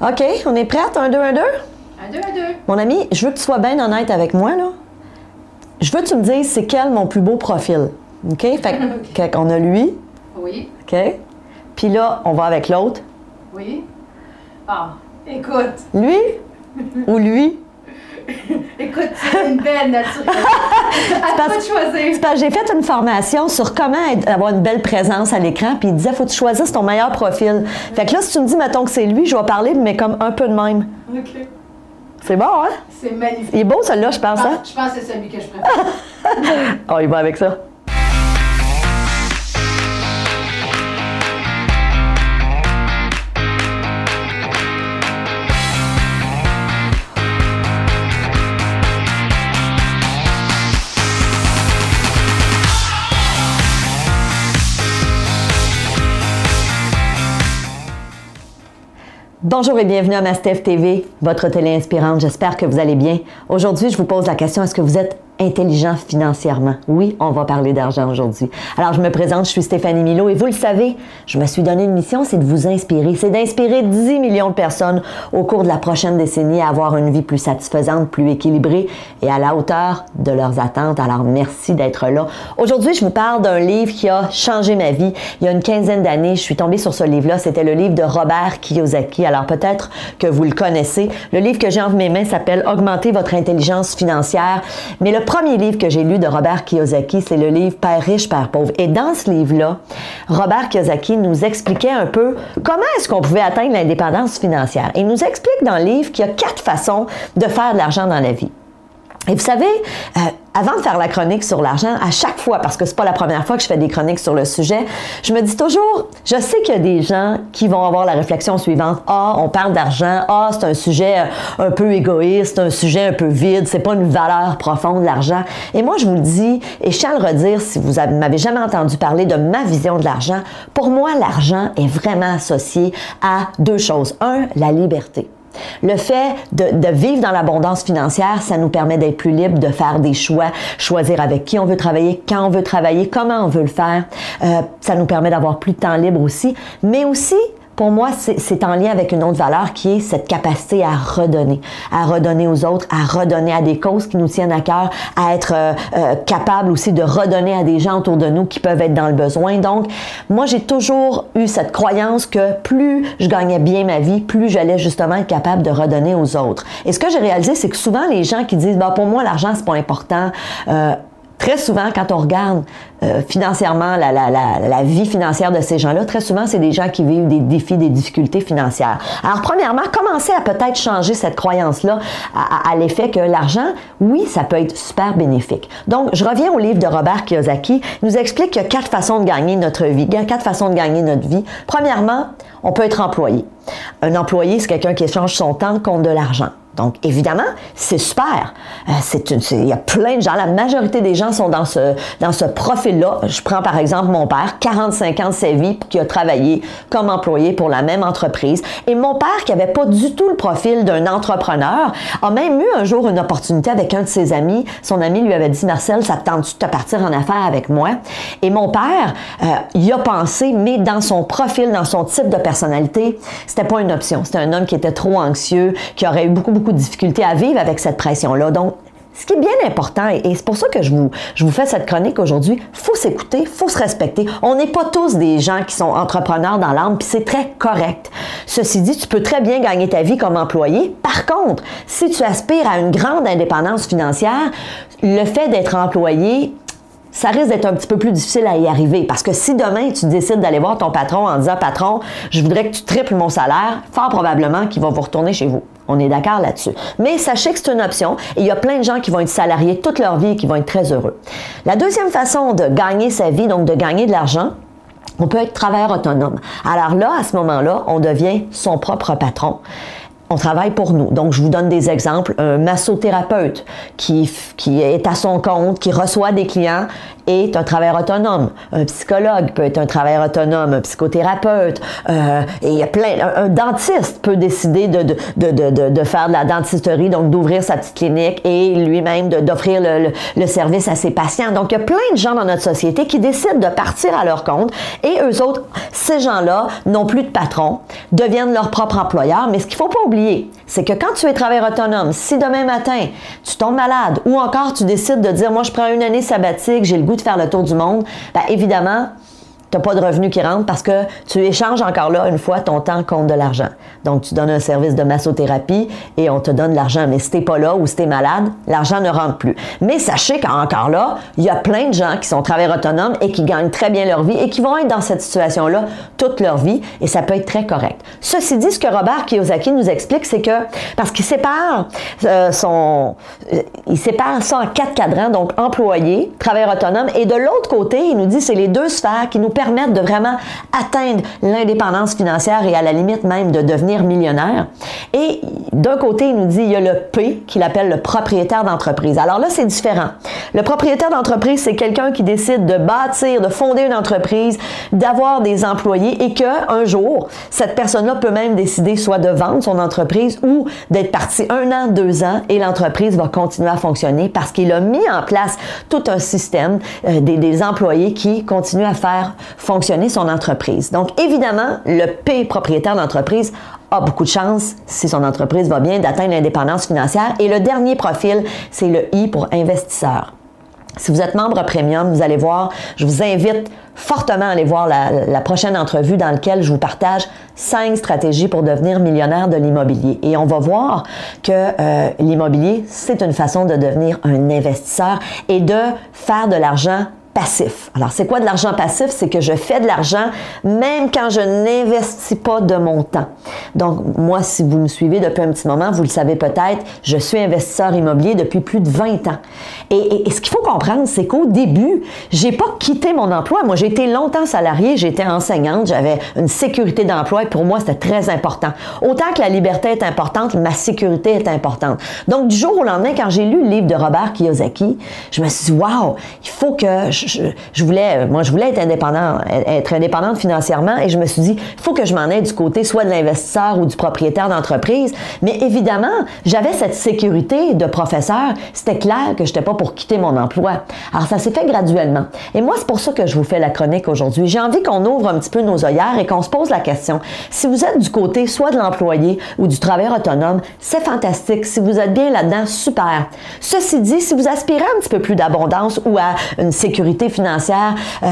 OK, on est prête? Un, deux, un, deux? Un, deux, un, deux. Mon ami, je veux que tu sois bien honnête avec moi, là. Je veux que tu me dises c'est quel mon plus beau profil. OK? Fait qu'on a lui. Oui. OK? Puis là, on va avec l'autre. Oui. Ah, écoute. Lui ou lui? Écoute, c'est une belle nature. à toi de choisir. J'ai fait une formation sur comment avoir une belle présence à l'écran, puis il disait faut que tu choisisses ton meilleur profil. Fait que là, si tu me dis, mettons que c'est lui, je vais parler, mais comme un peu de même. OK. C'est bon, hein? C'est magnifique. Il est beau, celui-là, je pense, hein? Ah, je pense que c'est celui que je préfère. Oh, il va avec ça. Bonjour et bienvenue à Mastef TV, votre télé inspirante. J'espère que vous allez bien. Aujourd'hui, je vous pose la question est-ce que vous êtes intelligent financièrement Oui, on va parler d'argent aujourd'hui. Alors, je me présente, je suis Stéphanie Milo et vous le savez, je me suis donné une mission, c'est de vous inspirer, c'est d'inspirer 10 millions de personnes au cours de la prochaine décennie à avoir une vie plus satisfaisante, plus équilibrée et à la hauteur de leurs attentes. Alors, merci d'être là. Aujourd'hui, je vous parle d'un livre qui a changé ma vie. Il y a une quinzaine d'années, je suis tombée sur ce livre-là. C'était le livre de Robert Kiyosaki. Alors, peut-être que vous le connaissez. Le livre que j'ai entre mes mains s'appelle Augmenter votre intelligence financière. Mais le premier livre que j'ai lu de Robert Kiyosaki, c'est le livre Père riche, Père pauvre. Et dans ce livre-là, Robert Kiyosaki nous expliquait un peu comment est-ce qu'on pouvait atteindre l'indépendance financière. Il nous explique dans le livre qu'il y a quatre façons de faire de l'argent dans la vie. Et vous savez, euh, avant de faire la chronique sur l'argent, à chaque fois, parce que c'est pas la première fois que je fais des chroniques sur le sujet, je me dis toujours, je sais qu'il y a des gens qui vont avoir la réflexion suivante ah, on parle d'argent, ah, c'est un sujet euh, un peu égoïste, un sujet un peu vide, c'est pas une valeur profonde l'argent. Et moi, je vous le dis, et je tiens à le redire si vous avez- m'avez jamais entendu parler de ma vision de l'argent, pour moi, l'argent est vraiment associé à deux choses. Un, la liberté. Le fait de, vivre dans l'abondance financière, ça nous permet d'être plus libre, de faire des choix, choisir avec qui on veut travailler, quand on veut travailler, comment on veut le faire. Euh, ça nous permet d'avoir plus de temps libre aussi, mais aussi pour moi, c'est en lien avec une autre valeur qui est cette capacité à redonner, à redonner aux autres, à redonner à des causes qui nous tiennent à cœur, à être euh, euh, capable aussi de redonner à des gens autour de nous qui peuvent être dans le besoin. Donc, moi, j'ai toujours eu cette croyance que plus je gagnais bien ma vie, plus j'allais justement être capable de redonner aux autres. Et ce que j'ai réalisé, c'est que souvent les gens qui disent, bah pour moi, l'argent c'est pas important. euh, Très souvent, quand on regarde euh, financièrement la, la, la, la vie financière de ces gens-là, très souvent, c'est des gens qui vivent des défis, des difficultés financières. Alors, premièrement, commencez à peut-être changer cette croyance-là à, à- à l'effet que l'argent, oui, ça peut être super bénéfique. Donc, je reviens au livre de Robert Kiyosaki. Il nous explique qu'il y a quatre façons de gagner notre vie. Il y a quatre façons de gagner notre vie. Premièrement, on peut être employé. Un employé, c'est quelqu'un qui échange son temps contre de l'argent. Donc, évidemment, c'est super. Euh, Il y a plein de gens. La majorité des gens sont dans ce, dans ce profil-là. Je prends par exemple mon père, 45 ans de sa vie, qui a travaillé comme employé pour la même entreprise. Et mon père, qui avait pas du tout le profil d'un entrepreneur, a même eu un jour une opportunité avec un de ses amis. Son ami lui avait dit, Marcel, ça te tente de partir en affaires avec moi? Et mon père, euh, y a pensé, mais dans son profil, dans son type de personnalité, c'était pas une option. C'était un homme qui était trop anxieux, qui aurait eu beaucoup, beaucoup de difficultés à vivre avec cette pression-là. Donc, ce qui est bien important, et c'est pour ça que je vous, je vous fais cette chronique aujourd'hui, faut s'écouter, faut se respecter. On n'est pas tous des gens qui sont entrepreneurs dans l'âme, puis c'est très correct. Ceci dit, tu peux très bien gagner ta vie comme employé. Par contre, si tu aspires à une grande indépendance financière, le fait d'être employé, ça risque d'être un petit peu plus difficile à y arriver parce que si demain tu décides d'aller voir ton patron en disant patron, je voudrais que tu triples mon salaire, fort probablement qu'il va vous retourner chez vous. On est d'accord là-dessus. Mais sachez que c'est une option et il y a plein de gens qui vont être salariés toute leur vie et qui vont être très heureux. La deuxième façon de gagner sa vie, donc de gagner de l'argent, on peut être travailleur autonome. Alors là, à ce moment-là, on devient son propre patron. On travaille pour nous. Donc, je vous donne des exemples. Un massothérapeute qui, qui est à son compte, qui reçoit des clients, est un travailleur autonome. Un psychologue peut être un travailleur autonome, un psychothérapeute. Euh, plein. Un, dentiste peut décider de, de, de, de, faire de la dentisterie, donc d'ouvrir sa petite clinique et lui-même d'offrir le, le, service à ses patients. Donc, il y a plein de gens dans notre société qui décident de partir à leur compte et eux autres, ces gens-là n'ont plus de patron, deviennent leur propre employeur. Mais ce qu'il faut pas oublier, c'est que quand tu es travailleur autonome, si demain matin tu tombes malade ou encore tu décides de dire moi je prends une année sabbatique, j'ai le goût de faire le tour du monde, bien évidemment, tu n'as pas de revenus qui rentrent parce que tu échanges encore là une fois ton temps contre de l'argent. Donc, tu donnes un service de massothérapie et on te donne l'argent. Mais si tu pas là ou si tu es malade, l'argent ne rentre plus. Mais sachez qu'encore là, il y a plein de gens qui sont travailleurs autonomes et qui gagnent très bien leur vie et qui vont être dans cette situation-là toute leur vie et ça peut être très correct. Ceci dit, ce que Robert Kiyosaki nous explique, c'est que parce qu'il sépare euh, euh, il sépare ça en quatre cadrans, donc employé, travailleur autonome et de l'autre côté, il nous dit c'est les deux sphères qui nous permettre de vraiment atteindre l'indépendance financière et à la limite même de devenir millionnaire. Et d'un côté, il nous dit, il y a le P qu'il appelle le propriétaire d'entreprise. Alors là, c'est différent. Le propriétaire d'entreprise, c'est quelqu'un qui décide de bâtir, de fonder une entreprise, d'avoir des employés et qu'un jour, cette personne-là peut même décider soit de vendre son entreprise ou d'être parti un an, deux ans et l'entreprise va continuer à fonctionner parce qu'il a mis en place tout un système euh, des employés qui continuent à faire fonctionner son entreprise. Donc, évidemment, le P propriétaire d'entreprise a beaucoup de chance, si son entreprise va bien, d'atteindre l'indépendance financière. Et le dernier profil, c'est le I pour investisseur. Si vous êtes membre premium, vous allez voir, je vous invite fortement à aller voir la, prochaine entrevue dans laquelle je vous partage cinq stratégies pour devenir millionnaire de l'immobilier. Et on va voir que euh, l'immobilier, c'est une façon de devenir un investisseur et de faire de l'argent passif. Alors, c'est quoi de l'argent passif? C'est que je fais de l'argent même quand je n'investis pas de mon temps. Donc, moi, si vous me suivez depuis un petit moment, vous le savez peut-être, je suis investisseur immobilier depuis plus de 20 ans. Et, ce qu'il faut comprendre, c'est qu'au début, j'ai pas quitté mon emploi. Moi, j'ai été longtemps salarié, j'étais enseignante, j'avais une sécurité d'emploi et pour moi, c'était très important. Autant que la liberté est importante, ma sécurité est importante. Donc, du jour au lendemain, quand j'ai lu le livre de Robert Kiyosaki, je me suis dit, wow, il faut que je, voulais, moi, je voulais être indépendant, être indépendante financièrement et je me suis dit, il faut que je m'en aille du côté soit de l'investisseur ou du propriétaire d'entreprise. Mais évidemment, j'avais cette sécurité de professeur. C'était clair que je n'étais pas pour quitter mon emploi. Alors, ça s'est fait graduellement. Et moi, c'est pour ça que je vous fais la chronique aujourd'hui. J'ai envie qu'on ouvre un petit peu nos œillères et qu'on se pose la question. Si vous êtes du côté soit de l'employé ou du travailleur autonome, c'est fantastique. Si vous êtes bien là-dedans, super. Ceci dit, si vous aspirez un petit peu plus d'abondance ou à une sécurité financière. Euh,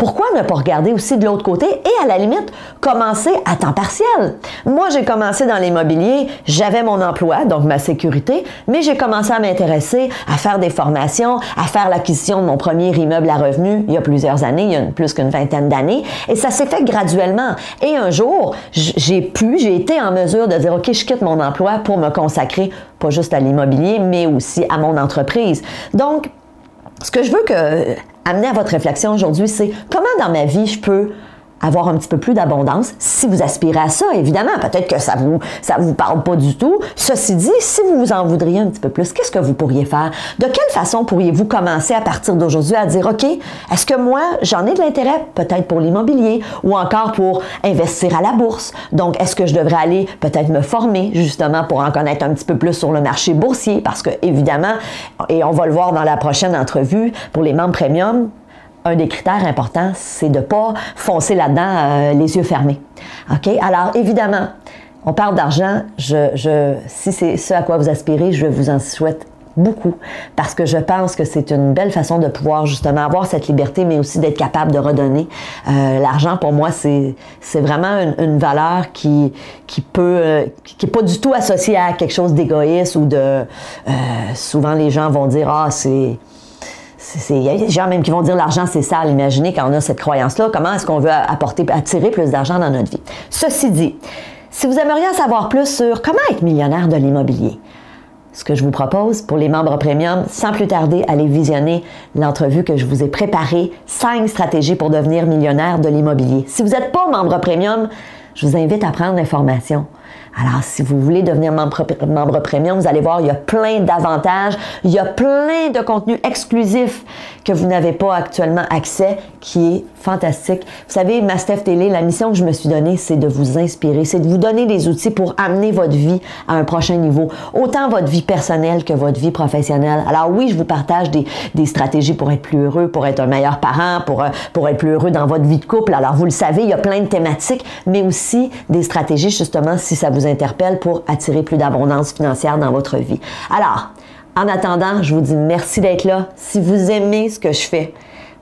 pourquoi ne pas regarder aussi de l'autre côté et à la limite commencer à temps partiel? Moi, j'ai commencé dans l'immobilier, j'avais mon emploi, donc ma sécurité, mais j'ai commencé à m'intéresser à faire des formations, à faire l'acquisition de mon premier immeuble à revenus il y a plusieurs années, il y a plus qu'une vingtaine d'années, et ça s'est fait graduellement. Et un jour, j'ai pu, j'ai été en mesure de dire, OK, je quitte mon emploi pour me consacrer pas juste à l'immobilier, mais aussi à mon entreprise. Donc, ce que je veux que, amener à votre réflexion aujourd'hui, c'est comment dans ma vie je peux avoir un petit peu plus d'abondance si vous aspirez à ça, évidemment. Peut-être que ça vous ça vous parle pas du tout. Ceci dit, si vous vous en voudriez un petit peu plus, qu'est-ce que vous pourriez faire? De quelle façon pourriez-vous commencer à partir d'aujourd'hui à dire, OK, est-ce que moi, j'en ai de l'intérêt peut-être pour l'immobilier ou encore pour investir à la bourse? Donc, est-ce que je devrais aller peut-être me former justement pour en connaître un petit peu plus sur le marché boursier? Parce que, évidemment, et on va le voir dans la prochaine entrevue pour les membres premium, un des critères importants, c'est de ne pas foncer là-dedans euh, les yeux fermés. OK? Alors, évidemment, on parle d'argent. Je, si c'est ce à quoi vous aspirez, je vous en souhaite beaucoup parce que je pense que c'est une belle façon de pouvoir justement avoir cette liberté, mais aussi d'être capable de redonner. Euh, l'argent, pour moi, c'est, c'est vraiment une, valeur qui, qui peut, euh, qui n'est pas du tout associée à quelque chose d'égoïste ou de... souvent, les gens vont dire, ah, c'est il y a des gens même qui vont dire l'argent c'est sale. Imaginez quand on a cette croyance-là, comment est-ce qu'on veut apporter, attirer plus d'argent dans notre vie? Ceci dit, si vous aimeriez en savoir plus sur comment être millionnaire de l'immobilier, ce que je vous propose pour les membres premium, sans plus tarder, allez visionner l'entrevue que je vous ai préparée, 5 stratégies pour devenir millionnaire de l'immobilier. Si vous n'êtes pas membre premium, je vous invite à prendre l'information Alors, si vous voulez devenir membre, membre premium, vous allez voir, il y a plein d'avantages. Il y a plein de contenus exclusifs que vous n'avez pas actuellement accès, qui est fantastique. Vous savez, Mastef Télé, la mission que je me suis donnée, c'est de vous inspirer, c'est de vous donner des outils pour amener votre vie à un prochain niveau, autant votre vie personnelle que votre vie professionnelle. Alors oui, je vous partage des, des stratégies pour être plus heureux, pour être un meilleur parent, pour, euh, pour être plus heureux dans votre vie de couple. Alors vous le savez, il y a plein de thématiques, mais aussi des stratégies justement, si ça vous interpelle, pour attirer plus d'abondance financière dans votre vie. Alors, en attendant, je vous dis merci d'être là. Si vous aimez ce que je fais,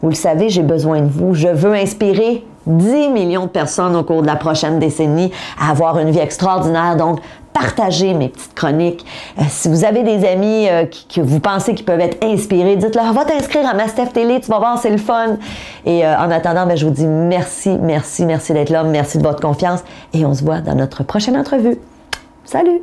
vous le savez, j'ai besoin de vous. Je veux inspirer 10 millions de personnes au cours de la prochaine décennie à avoir une vie extraordinaire. Donc, partagez mes petites chroniques. Euh, si vous avez des amis euh, que vous pensez qui peuvent être inspirés, dites-leur, va t'inscrire à Mastef Télé, tu vas voir, c'est le fun. Et euh, en attendant, ben, je vous dis merci, merci, merci d'être là. Merci de votre confiance et on se voit dans notre prochaine entrevue. Salut!